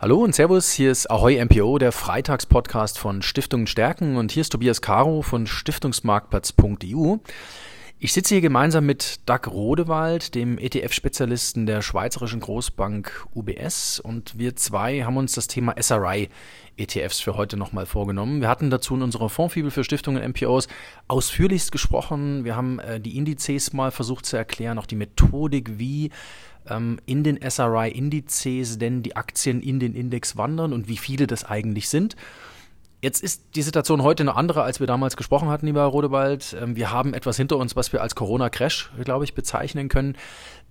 Hallo und Servus, hier ist Ahoy MPO, der Freitagspodcast von Stiftungen stärken und hier ist Tobias Caro von Stiftungsmarktplatz.eu. Ich sitze hier gemeinsam mit Doug Rodewald, dem ETF-Spezialisten der schweizerischen Großbank UBS und wir zwei haben uns das Thema SRI ETFs für heute nochmal vorgenommen. Wir hatten dazu in unserer Fondfibel für Stiftungen MPOs ausführlichst gesprochen. Wir haben äh, die Indizes mal versucht zu erklären, auch die Methodik, wie ähm, in den SRI-Indizes denn die Aktien in den Index wandern und wie viele das eigentlich sind. Jetzt ist die Situation heute eine andere, als wir damals gesprochen hatten, lieber Rodewald. Ähm, wir haben etwas hinter uns, was wir als Corona-Crash, glaube ich, bezeichnen können.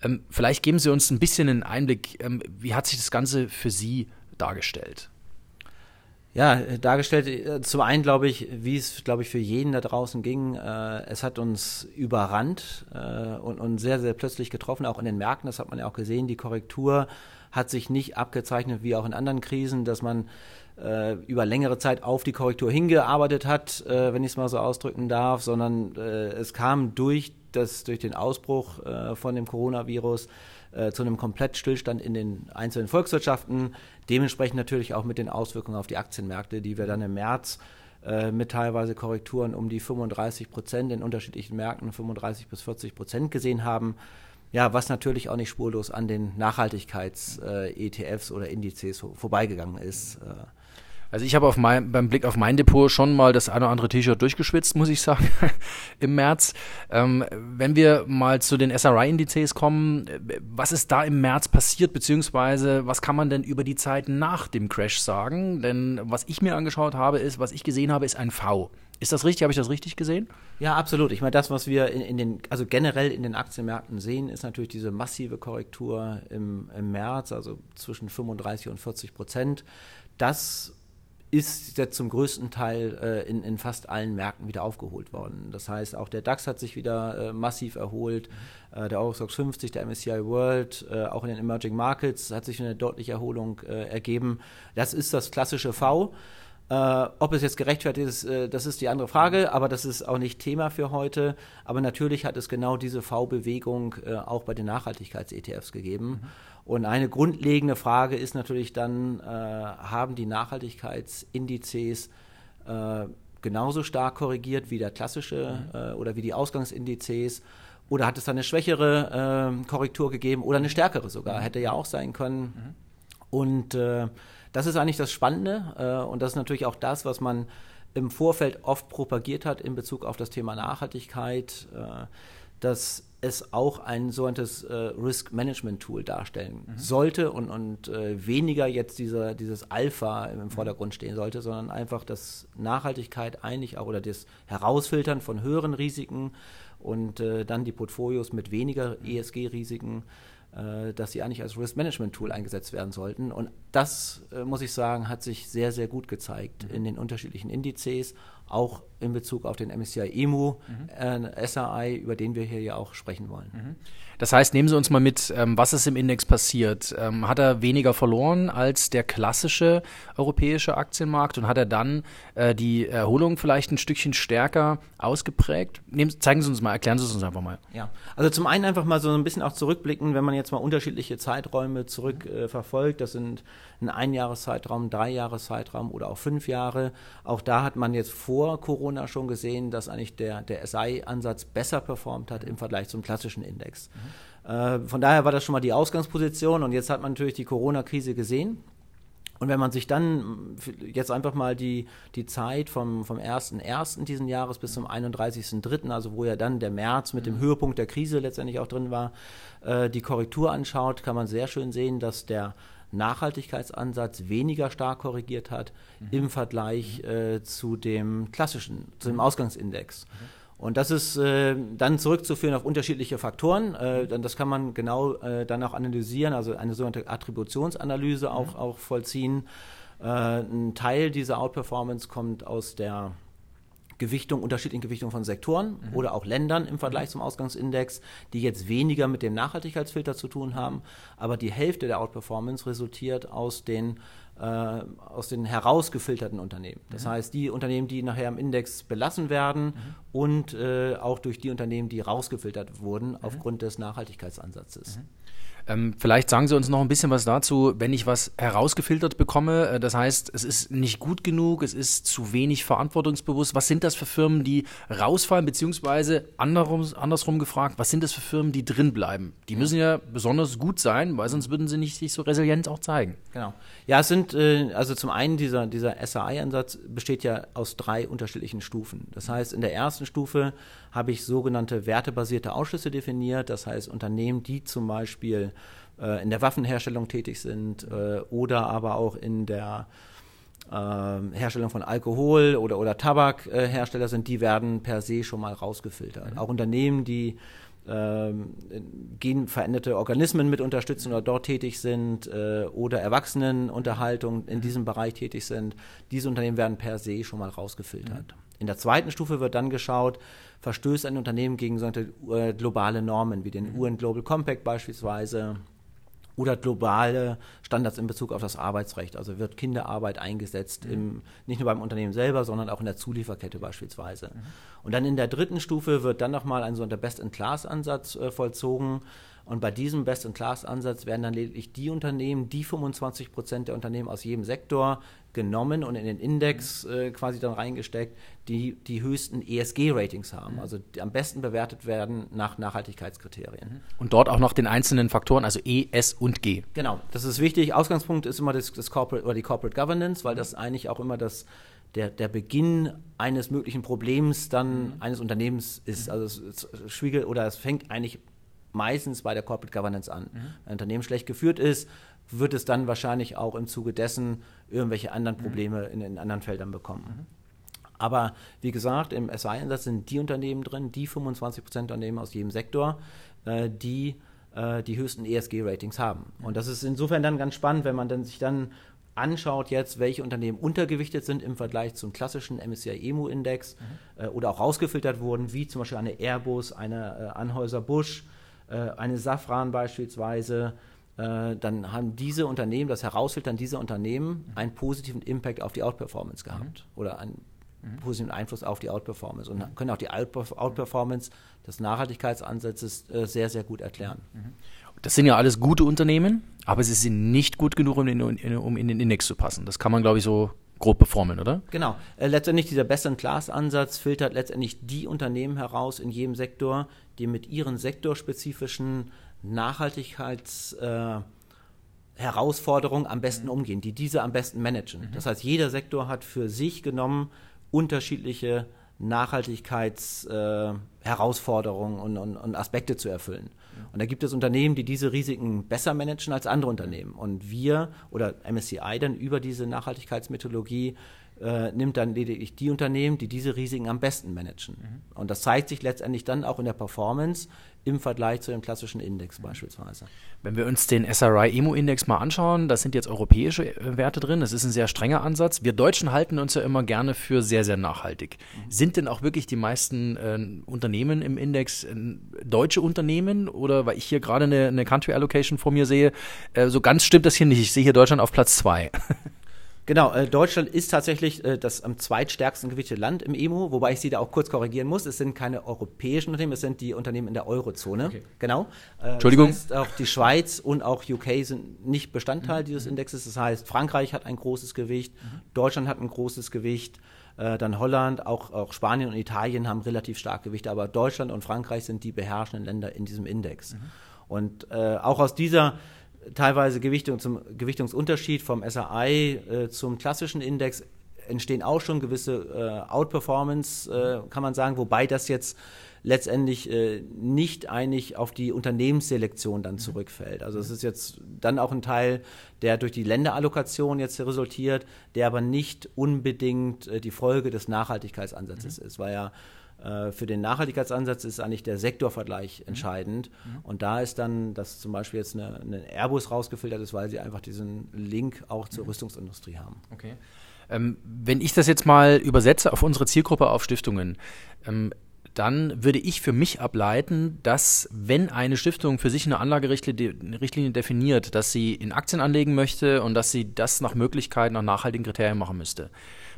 Ähm, vielleicht geben Sie uns ein bisschen einen Einblick. Ähm, wie hat sich das Ganze für Sie dargestellt? Ja, dargestellt, äh, zum einen glaube ich, wie es, glaube ich, für jeden da draußen ging, äh, es hat uns überrannt äh, und, und sehr, sehr plötzlich getroffen, auch in den Märkten, das hat man ja auch gesehen, die Korrektur hat sich nicht abgezeichnet wie auch in anderen Krisen, dass man äh, über längere Zeit auf die Korrektur hingearbeitet hat, äh, wenn ich es mal so ausdrücken darf, sondern äh, es kam durch, das, durch den Ausbruch von dem Coronavirus äh, zu einem Komplettstillstand in den einzelnen Volkswirtschaften, dementsprechend natürlich auch mit den Auswirkungen auf die Aktienmärkte, die wir dann im März äh, mit teilweise Korrekturen um die 35 Prozent in unterschiedlichen Märkten, 35 bis 40 Prozent gesehen haben. Ja, was natürlich auch nicht spurlos an den Nachhaltigkeits-ETFs äh, oder Indizes vorbeigegangen ist. Äh, also ich habe mein, beim Blick auf mein Depot schon mal das eine oder andere T-Shirt durchgeschwitzt, muss ich sagen, im März. Ähm, wenn wir mal zu den SRI-Indizes kommen, was ist da im März passiert, beziehungsweise was kann man denn über die Zeit nach dem Crash sagen? Denn was ich mir angeschaut habe, ist, was ich gesehen habe, ist ein V. Ist das richtig? Habe ich das richtig gesehen? Ja, absolut. Ich meine, das, was wir in, in, den, also generell in den Aktienmärkten sehen, ist natürlich diese massive Korrektur im, im März, also zwischen 35 und 40 Prozent. Das ist jetzt zum größten Teil äh, in, in fast allen Märkten wieder aufgeholt worden. Das heißt, auch der DAX hat sich wieder äh, massiv erholt, äh, der Eurostox 50, der MSCI World, äh, auch in den Emerging Markets hat sich eine deutliche Erholung äh, ergeben. Das ist das klassische V. Äh, ob es jetzt gerechtfertigt ist, äh, das ist die andere Frage, aber das ist auch nicht Thema für heute. Aber natürlich hat es genau diese V-Bewegung äh, auch bei den Nachhaltigkeits-ETFs gegeben. Mhm. Und eine grundlegende Frage ist natürlich dann, äh, haben die Nachhaltigkeitsindizes äh, genauso stark korrigiert wie der klassische mhm. äh, oder wie die Ausgangsindizes? Oder hat es da eine schwächere Korrektur gegeben oder eine stärkere sogar? Mhm. Hätte ja auch sein können. Mhm. Und äh, das ist eigentlich das Spannende äh, und das ist natürlich auch das, was man im Vorfeld oft propagiert hat in Bezug auf das Thema Nachhaltigkeit dass es auch ein sogenanntes äh, Risk Management Tool darstellen mhm. sollte und, und äh, weniger jetzt dieser, dieses Alpha im mhm. Vordergrund stehen sollte, sondern einfach das Nachhaltigkeit eigentlich auch oder das Herausfiltern von höheren Risiken und äh, dann die Portfolios mit weniger ESG-Risiken, äh, dass sie eigentlich als Risk Management Tool eingesetzt werden sollten. Und das, äh, muss ich sagen, hat sich sehr, sehr gut gezeigt mhm. in den unterschiedlichen Indizes auch in Bezug auf den MSCI EMU, mhm. äh, SRI, über den wir hier ja auch sprechen wollen. Mhm. Das heißt, nehmen Sie uns mal mit, ähm, was ist im Index passiert? Ähm, hat er weniger verloren als der klassische europäische Aktienmarkt und hat er dann äh, die Erholung vielleicht ein Stückchen stärker ausgeprägt? Nehmen, zeigen Sie uns mal, erklären Sie es uns einfach mal. Ja, also zum einen einfach mal so ein bisschen auch zurückblicken, wenn man jetzt mal unterschiedliche Zeiträume zurück äh. Das sind ein Einjahreszeitraum, Dreijahreszeitraum oder auch fünf Jahre. Auch da hat man jetzt vor Corona schon gesehen, dass eigentlich der, der SI-Ansatz besser performt hat im Vergleich zum klassischen Index. Mhm. Äh, von daher war das schon mal die Ausgangsposition und jetzt hat man natürlich die Corona-Krise gesehen. Und wenn man sich dann jetzt einfach mal die, die Zeit vom, vom 1.1. diesen Jahres bis zum 31.3., also wo ja dann der März mit dem mhm. Höhepunkt der Krise letztendlich auch drin war, äh, die Korrektur anschaut, kann man sehr schön sehen, dass der Nachhaltigkeitsansatz weniger stark korrigiert hat mhm. im Vergleich mhm. äh, zu dem klassischen, zu dem mhm. Ausgangsindex. Mhm. Und das ist äh, dann zurückzuführen auf unterschiedliche Faktoren. Äh, dann, das kann man genau äh, dann auch analysieren, also eine sogenannte Attributionsanalyse auch, mhm. auch vollziehen. Äh, ein Teil dieser Outperformance kommt aus der Gewichtung, unterschiedlichen Gewichtungen von Sektoren mhm. oder auch Ländern im Vergleich zum Ausgangsindex, die jetzt weniger mit dem Nachhaltigkeitsfilter zu tun haben. Aber die Hälfte der Outperformance resultiert aus den, aus den herausgefilterten Unternehmen. Das mhm. heißt, die Unternehmen, die nachher im Index belassen werden mhm. und äh, auch durch die Unternehmen, die rausgefiltert wurden mhm. aufgrund des Nachhaltigkeitsansatzes. Mhm. Ähm, vielleicht sagen Sie uns noch ein bisschen was dazu, wenn ich was herausgefiltert bekomme. Äh, das heißt, es ist nicht gut genug, es ist zu wenig verantwortungsbewusst. Was sind das für Firmen, die rausfallen, beziehungsweise andersrum, andersrum gefragt, was sind das für Firmen, die drin bleiben? Die müssen ja besonders gut sein, weil sonst würden sie nicht sich so resilient auch zeigen. Genau. Ja, es sind, äh, also zum einen dieser, dieser SAI-Ansatz besteht ja aus drei unterschiedlichen Stufen. Das heißt, in der ersten Stufe habe ich sogenannte wertebasierte Ausschlüsse definiert. Das heißt, Unternehmen, die zum Beispiel äh, in der Waffenherstellung tätig sind äh, oder aber auch in der äh, Herstellung von Alkohol oder, oder Tabakhersteller sind, die werden per se schon mal rausgefiltert. Mhm. Auch Unternehmen, die ähm, genveränderte Organismen mit unterstützen oder dort tätig sind äh, oder Erwachsenenunterhaltung in diesem Bereich tätig sind, diese Unternehmen werden per se schon mal rausgefiltert. Mhm. In der zweiten Stufe wird dann geschaut, verstößt ein Unternehmen gegen solche äh, globale Normen wie den mhm. UN Global Compact beispielsweise oder globale Standards in Bezug auf das Arbeitsrecht. Also wird Kinderarbeit eingesetzt, mhm. im, nicht nur beim Unternehmen selber, sondern auch in der Zulieferkette beispielsweise. Mhm. Und dann in der dritten Stufe wird dann nochmal ein sogenannter Best-in-Class-Ansatz äh, vollzogen. Und bei diesem Best-in-Class-Ansatz werden dann lediglich die Unternehmen, die 25 Prozent der Unternehmen aus jedem Sektor genommen und in den Index äh, quasi dann reingesteckt, die die höchsten ESG-Ratings haben, mhm. also die am besten bewertet werden nach Nachhaltigkeitskriterien. Mhm. Und dort auch noch den einzelnen Faktoren, also E, S und G. Genau, das ist wichtig. Ausgangspunkt ist immer das, das Corporate oder die Corporate Governance, weil das eigentlich auch immer das der, der Beginn eines möglichen Problems dann mhm. eines Unternehmens ist. Also es, es schwiegelt oder es fängt eigentlich meistens bei der Corporate Governance an. Mhm. Wenn ein Unternehmen schlecht geführt ist, wird es dann wahrscheinlich auch im Zuge dessen irgendwelche anderen mhm. Probleme in, in anderen Feldern bekommen. Mhm. Aber wie gesagt, im SI-Einsatz sind die Unternehmen drin, die 25 Prozent Unternehmen aus jedem Sektor, äh, die äh, die höchsten ESG-Ratings haben. Mhm. Und das ist insofern dann ganz spannend, wenn man dann sich dann anschaut jetzt, welche Unternehmen untergewichtet sind im Vergleich zum klassischen MSCI EMU-Index mhm. äh, oder auch rausgefiltert wurden, wie zum Beispiel eine Airbus, eine äh, Anhäuser-Busch, äh, eine Safran beispielsweise, äh, dann haben diese Unternehmen, das herausfiltern diese Unternehmen, mhm. einen positiven Impact auf die Outperformance gehabt mhm. oder einen mhm. positiven Einfluss auf die Outperformance und können auch die Outperformance des Nachhaltigkeitsansatzes äh, sehr, sehr gut erklären. Mhm. Das sind ja alles gute Unternehmen, aber sie sind nicht gut genug, um in, um in den Index zu passen. Das kann man, glaube ich, so grob performen, oder? Genau. Äh, letztendlich dieser Best-in-Class-Ansatz filtert letztendlich die Unternehmen heraus in jedem Sektor, die mit ihren sektorspezifischen Nachhaltigkeitsherausforderungen äh, am besten mhm. umgehen, die diese am besten managen. Mhm. Das heißt, jeder Sektor hat für sich genommen unterschiedliche Nachhaltigkeitsherausforderungen äh, und, und, und, Aspekte zu erfüllen. Und da gibt es Unternehmen, die diese Risiken besser managen als andere Unternehmen. Und wir oder MSCI dann über diese Nachhaltigkeitsmethodologie äh, nimmt dann lediglich die Unternehmen, die diese Risiken am besten managen. Mhm. Und das zeigt sich letztendlich dann auch in der Performance im Vergleich zu dem klassischen Index beispielsweise. Wenn wir uns den SRI Emo Index mal anschauen, da sind jetzt europäische äh, Werte drin. Das ist ein sehr strenger Ansatz. Wir Deutschen halten uns ja immer gerne für sehr, sehr nachhaltig. Mhm. Sind denn auch wirklich die meisten äh, Unternehmen im Index äh, deutsche Unternehmen? Oder weil ich hier gerade eine, eine Country Allocation vor mir sehe, äh, so ganz stimmt das hier nicht. Ich sehe hier Deutschland auf Platz zwei. Genau, äh, Deutschland ist tatsächlich äh, das am zweitstärksten gewichtete Land im EMU, wobei ich Sie da auch kurz korrigieren muss. Es sind keine europäischen Unternehmen, es sind die Unternehmen in der Eurozone. Okay. Genau. Äh, Entschuldigung. Das heißt, auch die Schweiz und auch UK sind nicht Bestandteil mhm. dieses Indexes. Das heißt, Frankreich hat ein großes Gewicht, mhm. Deutschland hat ein großes Gewicht. Äh, dann Holland, auch, auch Spanien und Italien haben relativ stark Gewichte, aber Deutschland und Frankreich sind die beherrschenden Länder in diesem Index. Mhm. Und äh, auch aus dieser teilweise Gewichtung zum Gewichtungsunterschied vom SRI äh, zum klassischen Index entstehen auch schon gewisse äh, Outperformance, äh, kann man sagen, wobei das jetzt letztendlich äh, nicht eigentlich auf die Unternehmensselektion dann mhm. zurückfällt. Also es ist jetzt dann auch ein Teil, der durch die Länderallokation jetzt resultiert, der aber nicht unbedingt äh, die Folge des Nachhaltigkeitsansatzes mhm. ist, weil ja äh, für den Nachhaltigkeitsansatz ist eigentlich der Sektorvergleich mhm. entscheidend. Mhm. Und da ist dann, dass zum Beispiel jetzt eine, eine, Airbus rausgefiltert ist, weil sie einfach diesen Link auch zur mhm. Rüstungsindustrie haben. Okay. Ähm, wenn ich das jetzt mal übersetze auf unsere Zielgruppe auf Stiftungen, ähm, dann würde ich für mich ableiten, dass wenn eine Stiftung für sich eine Anlagerichtlinie definiert, dass sie in Aktien anlegen möchte und dass sie das nach Möglichkeit, nach nachhaltigen Kriterien machen müsste,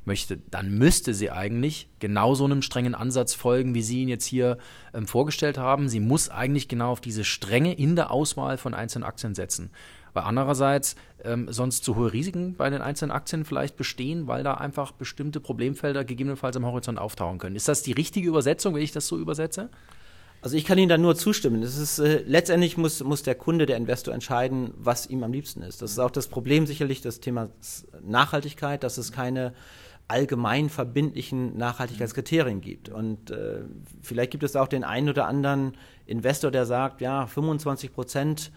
möchte, dann müsste sie eigentlich genau so einem strengen Ansatz folgen, wie Sie ihn jetzt hier ähm, vorgestellt haben. Sie muss eigentlich genau auf diese Strenge in der Auswahl von einzelnen Aktien setzen. Weil andererseits ähm, sonst zu hohe Risiken bei den einzelnen Aktien vielleicht bestehen, weil da einfach bestimmte Problemfelder gegebenenfalls am Horizont auftauchen können. Ist das die richtige Übersetzung, wenn ich das so übersetze? Also ich kann Ihnen da nur zustimmen. Das ist, äh, letztendlich muss, muss der Kunde, der Investor entscheiden, was ihm am liebsten ist. Das ist auch das Problem sicherlich, das Thema Nachhaltigkeit, dass es keine allgemein verbindlichen Nachhaltigkeitskriterien gibt. Und äh, vielleicht gibt es auch den einen oder anderen Investor, der sagt, ja, 25 Prozent,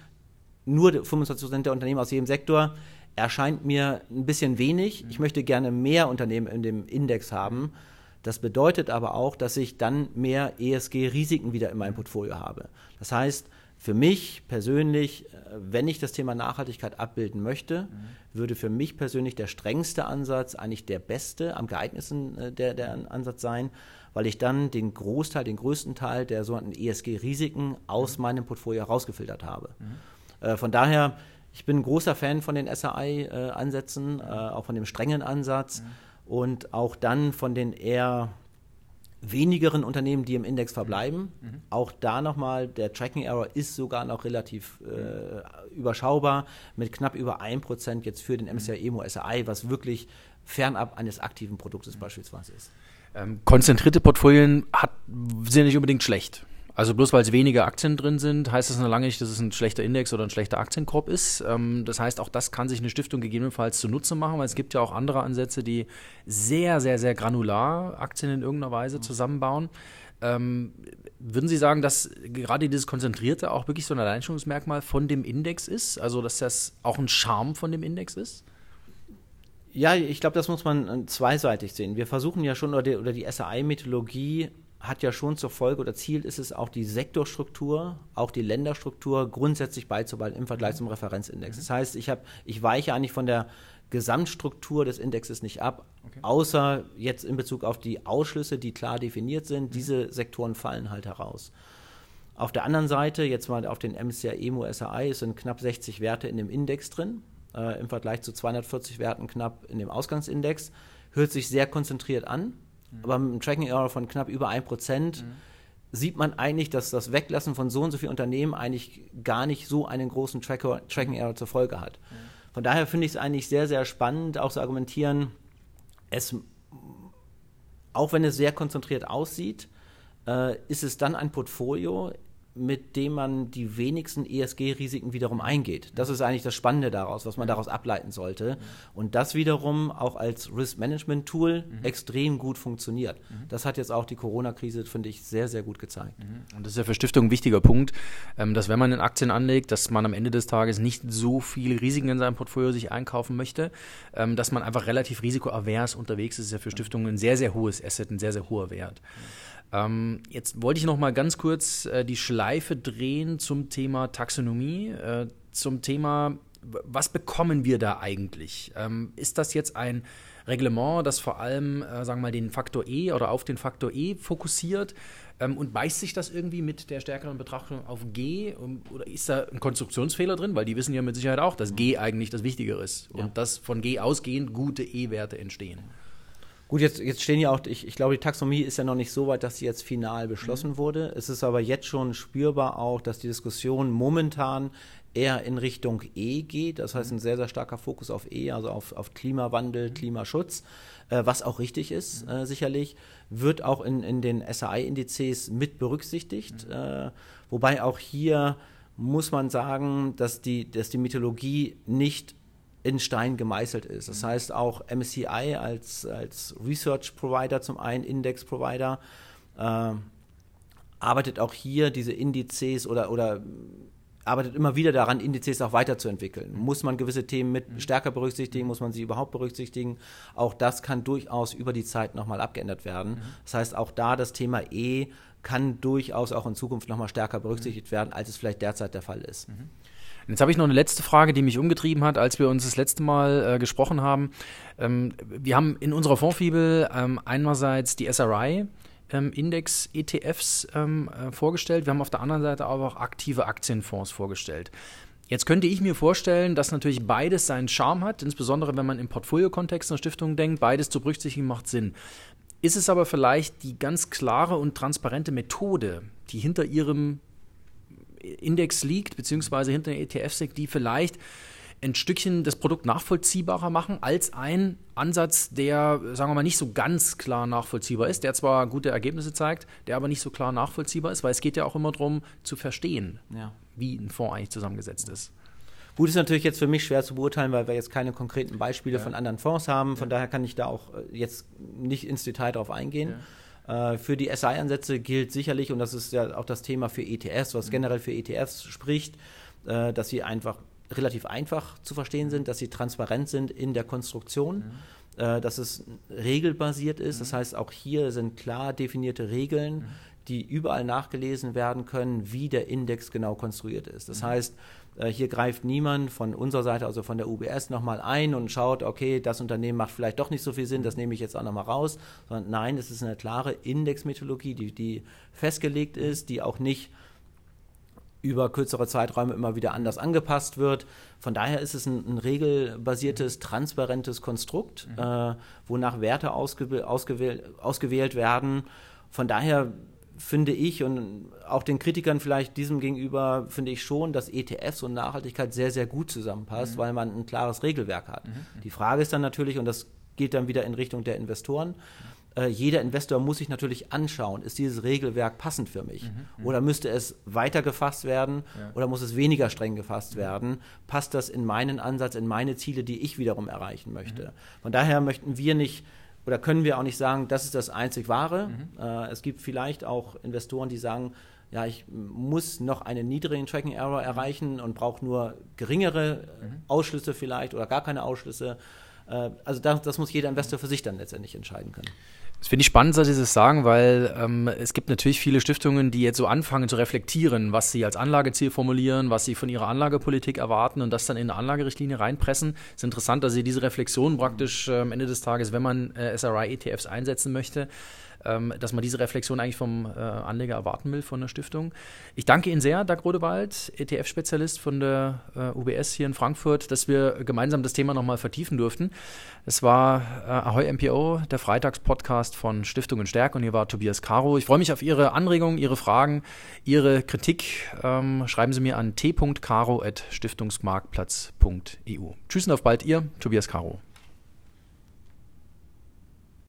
nur 25 Prozent der Unternehmen aus jedem Sektor erscheint mir ein bisschen wenig. Ich möchte gerne mehr Unternehmen in dem Index haben. Das bedeutet aber auch, dass ich dann mehr ESG-Risiken wieder in meinem Portfolio habe. Das heißt, für mich persönlich, äh, wenn ich das Thema Nachhaltigkeit abbilden möchte, mhm. würde für mich persönlich der strengste Ansatz eigentlich der beste, am geeignetsten äh, der, der Ansatz sein, weil ich dann den Großteil, den größten Teil der sogenannten ESG-Risiken aus mhm. meinem Portfolio herausgefiltert habe. Mhm. Äh, von daher, ich bin ein großer Fan von den SRI-Ansätzen, äh, auch von dem strengen Ansatz mhm. und auch dann von den eher wenigeren Unternehmen, die im Index verbleiben. Mhm. Auch da nochmal, der Tracking Error ist sogar noch relativ äh, überschaubar, mit knapp über 1% jetzt für den MSCI Emo SRI, was wirklich fernab eines aktiven Produktes mhm. beispielsweise ist. Ähm, konzentrierte Portfolien hat, sind nicht unbedingt schlecht. Also bloß weil es weniger Aktien drin sind, heißt das noch lange nicht, dass es ein schlechter Index oder ein schlechter Aktienkorb ist. Ähm, das heißt, auch das kann sich eine Stiftung gegebenenfalls zunutze machen, weil es gibt ja auch andere Ansätze, die sehr, sehr, sehr granular Aktien in irgendeiner Weise zusammenbauen. Ähm, würden Sie sagen, dass gerade dieses Konzentrierte auch wirklich so ein Alleinstellungsmerkmal von dem Index ist? Also, dass das auch ein Charme von dem Index ist? Ja, ich glaube, das muss man äh, zweiseitig sehen. Wir versuchen ja schon, oder die, oder die SAI-Methodologie hat ja schon zur Folge oder Ziel ist es auch die Sektorstruktur, auch die Länderstruktur grundsätzlich beizubehalten im Vergleich zum Referenzindex. Das heißt, ich, hab, ich weiche eigentlich von der Gesamtstruktur des Indexes nicht ab, okay. außer jetzt in Bezug auf die Ausschlüsse, die klar definiert sind. Mhm. Diese Sektoren fallen halt heraus. Auf der anderen Seite, jetzt mal auf den MSCI EMU SRI, sind knapp 60 Werte in dem Index drin, äh, im Vergleich zu 240 Werten knapp in dem Ausgangsindex. Hört sich sehr konzentriert an, Mhm. Aber mit einem Tracking Error von knapp über 1% mhm. sieht man eigentlich, dass das Weglassen von so und so vielen Unternehmen eigentlich gar nicht so einen großen Tracker, Tracking Error zur Folge hat. Mhm. Von daher finde ich es eigentlich sehr, sehr spannend, auch zu argumentieren, es, auch wenn es sehr konzentriert aussieht, äh, ist es dann ein Portfolio, mit dem man die wenigsten ESG-Risiken wiederum eingeht. Das ist eigentlich das Spannende daraus, was man daraus ableiten sollte. Und das wiederum auch als Risk-Management-Tool mhm. extrem gut funktioniert. Mhm. Das hat jetzt auch die Corona-Krise, finde ich, sehr, sehr gut gezeigt. Mhm. Und das ist ja für Stiftungen ein wichtiger Punkt, ähm, dass wenn man in Aktien anlegt, dass man am Ende des Tages nicht so viele Risiken in seinem Portfolio sich einkaufen möchte, ähm, dass man einfach relativ risikoavers unterwegs ist. Das ist ja für Stiftungen ein sehr, sehr hohes Asset, ein sehr, sehr hoher Wert. Ähm, jetzt wollte ich noch mal ganz kurz äh, die Schleife drehen zum Thema Taxonomie, äh, zum Thema, was bekommen wir da eigentlich? Ähm, ist das jetzt ein Reglement, das vor allem, äh, sagen wir mal, den Faktor E oder auf den Faktor E fokussiert? Ähm, und beißt sich das irgendwie mit der stärkeren Betrachtung auf G? Um, oder ist da ein Konstruktionsfehler drin? Weil die wissen ja mit Sicherheit auch, dass G eigentlich das Wichtigere ist ja. und dass von G ausgehend gute E-Werte entstehen. Gut, jetzt, jetzt stehen ja auch, ich, ich glaube, die Taxonomie ist ja noch nicht so weit, dass sie jetzt final beschlossen mhm. wurde. Es ist aber jetzt schon spürbar auch, dass die Diskussion momentan eher in Richtung E geht. Das heißt, ein sehr, sehr starker Fokus auf E, also auf, auf Klimawandel, mhm. Klimaschutz, äh, was auch richtig ist, mhm. äh, sicherlich, wird auch in, in den SAI-Indizes mit berücksichtigt. Mhm. Äh, wobei auch hier muss man sagen, dass die, dass die Mythologie nicht in Stein gemeißelt ist. Das mhm. heißt auch MSCI als, als Research Provider zum einen, Index Provider, äh, arbeitet auch hier diese Indizes oder, oder arbeitet immer wieder daran, Indizes auch weiterzuentwickeln. Muss man gewisse Themen mit mhm. stärker berücksichtigen, muss man sie überhaupt berücksichtigen? Auch das kann durchaus über die Zeit nochmal abgeändert werden. Mhm. Das heißt, auch da das Thema E kann durchaus auch in Zukunft nochmal stärker berücksichtigt werden, als es vielleicht derzeit der Fall ist. Mhm. Jetzt habe ich noch eine letzte Frage, die mich umgetrieben hat, als wir uns das letzte Mal äh, gesprochen haben. Ähm, wir haben in unserer Fondsfibel ähm, einerseits die SRI, ähm, Index-ETFs ähm, äh, vorgestellt. Wir haben auf der anderen Seite aber auch aktive Aktienfonds vorgestellt. Jetzt könnte ich mir vorstellen, dass natürlich beides seinen Charme hat, insbesondere wenn man im Portfolio-Kontext einer Stiftung denkt. Beides zu berücksichtigen macht Sinn. Ist es aber vielleicht die ganz klare und transparente Methode, die hinter Ihrem Index liegt, beziehungsweise hinter den ETFs liegt, die vielleicht ein Stückchen das Produkt nachvollziehbarer machen als ein Ansatz, der, sagen wir mal, nicht so ganz klar nachvollziehbar ist, der zwar gute Ergebnisse zeigt, der aber nicht so klar nachvollziehbar ist, weil es geht ja auch immer darum zu verstehen, ja. wie ein Fonds eigentlich zusammengesetzt ist. Gut, ist natürlich jetzt für mich schwer zu beurteilen, weil wir jetzt keine konkreten Beispiele ja. von anderen Fonds haben. Von ja. daher kann ich da auch äh, jetzt nicht ins Detail drauf eingehen. Ja. Äh, für die SI-Ansätze gilt sicherlich, und das ist ja auch das Thema für ETFs, was mhm. generell für ETFs spricht, äh, dass sie einfach relativ einfach zu verstehen sind, dass sie transparent sind in der Konstruktion. Mhm dass es regelbasiert ist. Das mhm. heißt, auch hier sind klar definierte Regeln, mhm. die überall nachgelesen werden können, wie der Index genau konstruiert ist. Das heißt, äh, hier greift niemand von unserer Seite, also von der UBS, nochmal ein und schaut, okay, das Unternehmen macht vielleicht doch nicht so viel Sinn, das nehme ich jetzt auch nochmal raus, sondern nein, es ist eine klare Indexmethodologie, die, die festgelegt ist, die auch nicht über kürzere Zeiträume immer wieder anders angepasst wird. Von daher ist es ein, ein regelbasiertes, transparentes Konstrukt, mhm. äh, wonach Werte ausgewählt, ausgewählt werden. Von daher finde ich und auch den Kritikern vielleicht diesem gegenüber finde ich schon, dass ETFs und Nachhaltigkeit sehr, sehr gut zusammenpasst, mhm. weil man ein klares Regelwerk hat. Mhm. Die Frage ist dann natürlich, und das geht dann wieder in Richtung der Investoren, äh, jeder Investor muss sich natürlich anschauen, ist dieses Regelwerk passend für mich? Mhm. mhm. Oder müsste es weiter gefasst werden ja. oder muss es weniger streng gefasst werden? Passt das in meinen Ansatz, in meine Ziele, die ich wiederum erreichen möchte? Mhm. Von daher möchten wir nicht oder können wir auch nicht sagen, das ist das einzig Wahre. Mhm. Äh, es gibt vielleicht auch Investoren, die sagen, ja, ich muss noch einen niedrigen Tracking Error mhm. erreichen und brauche nur geringere mhm. Ausschlüsse vielleicht oder gar keine Ausschlüsse. Äh, also das, das muss jeder Investor für sich dann letztendlich entscheiden können. Das finde ich spannend, dass Sie das sagen, weil ähm, es gibt natürlich viele Stiftungen, die jetzt so anfangen zu reflektieren, was sie als Anlageziel formulieren, was sie von ihrer Anlagepolitik erwarten und das dann in eine Anlagerichtlinie reinpressen. Es ist interessant, dass Sie diese Reflexion praktisch äh, am Ende des Tages, wenn man äh, SRI-ETFs einsetzen möchte, ähm, dass man diese Reflexion eigentlich vom äh, Anleger erwarten will von der Stiftung. Ich danke Ihnen sehr, Dag Rodewald, ETF-Spezialist von der äh, UBS hier in Frankfurt, dass wir gemeinsam das Thema nochmal vertiefen durften. Es war äh, Ahoy MPO, der Freitagspodcast von Stiftungen Stärk und hier war Tobias Caro. Ich freue mich auf Ihre Anregungen, Ihre Fragen, Ihre Kritik. Ähm, schreiben Sie mir an t.caro.stiftungsmarktplatz.eu. Tschüss und auf bald, Ihr Tobias Caro.